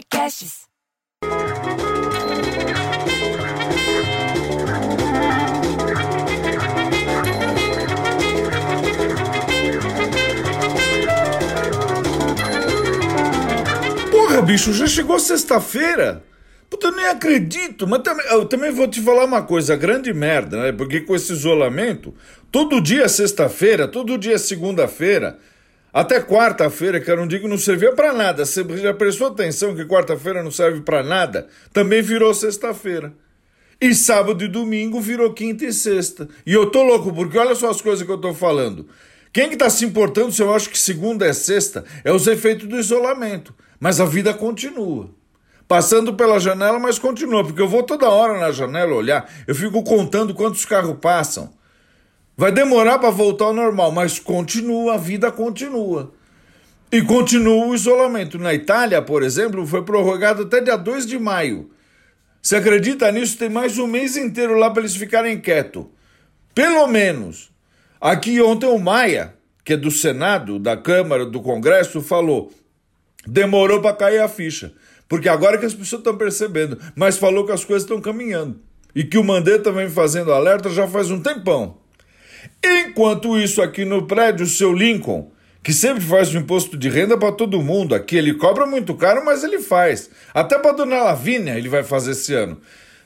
Podcasts. Porra, bicho, já chegou sexta-feira? Puta, eu nem acredito, mas também, eu também vou te falar uma coisa, grande merda, né? Porque com esse isolamento, todo dia é sexta-feira, todo dia é segunda-feira, até quarta-feira, que era um dia que não servia pra nada. Você já prestou atenção que quarta-feira não serve pra nada? Também virou sexta-feira. E sábado e domingo virou quinta e sexta. E eu tô louco, porque olha só as coisas que eu tô falando. Quem que tá se importando se eu acho que segunda é sexta é os efeitos do isolamento. Mas a vida continua passando pela janela, mas continua, porque eu vou toda hora na janela olhar, eu fico contando quantos carros passam. Vai demorar para voltar ao normal, mas continua, a vida continua. E continua o isolamento. Na Itália, por exemplo, foi prorrogado até dia 2 de maio. Você acredita nisso? Tem mais um mês inteiro lá para eles ficarem quietos. Pelo menos. Aqui ontem o Maia, que é do Senado, da Câmara, do Congresso, falou: demorou para cair a ficha. Porque agora que as pessoas estão percebendo, mas falou que as coisas estão caminhando. E que o Mandetta vem fazendo alerta já faz um tempão. Enquanto isso, aqui no prédio, o seu Lincoln, que sempre faz o imposto de renda para todo mundo, aqui ele cobra muito caro, mas ele faz. Até para dona Lavínia ele vai fazer esse ano.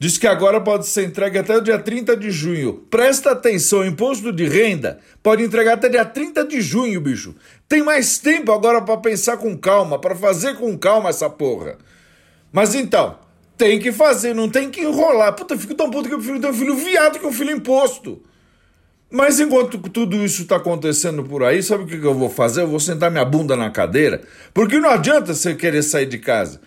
Diz que agora pode ser entregue até o dia 30 de junho. Presta atenção, imposto de renda pode entregar até dia 30 de junho, bicho. Tem mais tempo agora para pensar com calma, para fazer com calma essa porra. Mas então, tem que fazer, não tem que enrolar. Puta, eu fico tão puto que eu prefiro ter um filho viado que um filho imposto. Mas enquanto tudo isso está acontecendo por aí, sabe o que eu vou fazer? Eu vou sentar minha bunda na cadeira, porque não adianta você querer sair de casa.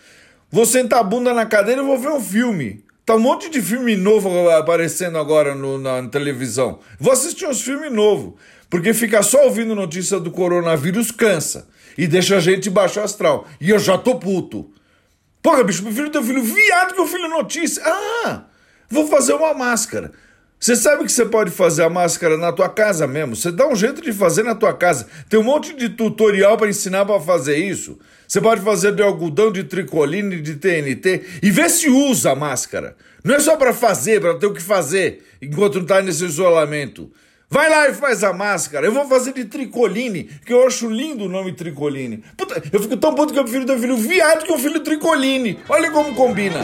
Vou sentar a bunda na cadeira e vou ver um filme. Tá um monte de filme novo aparecendo agora no, na, na televisão. Vou assistir uns filmes novos, porque ficar só ouvindo notícia do coronavírus cansa e deixa a gente baixo astral. E eu já tô puto. Porra, bicho, prefiro ter um filho viado que um filho notícia. Ah, vou fazer uma máscara. Você sabe que você pode fazer a máscara na tua casa mesmo. Você dá um jeito de fazer na tua casa. Tem um monte de tutorial para ensinar para fazer isso. Você pode fazer de algodão, de tricoline, de TNT e vê se usa a máscara. Não é só para fazer, para ter o que fazer enquanto não tá nesse isolamento. Vai lá e faz a máscara. Eu vou fazer de tricoline, que eu acho lindo o nome tricoline. Puta, eu fico tão puto que eu prefiro ter filho viado que o filho tricoline. Olha como combina.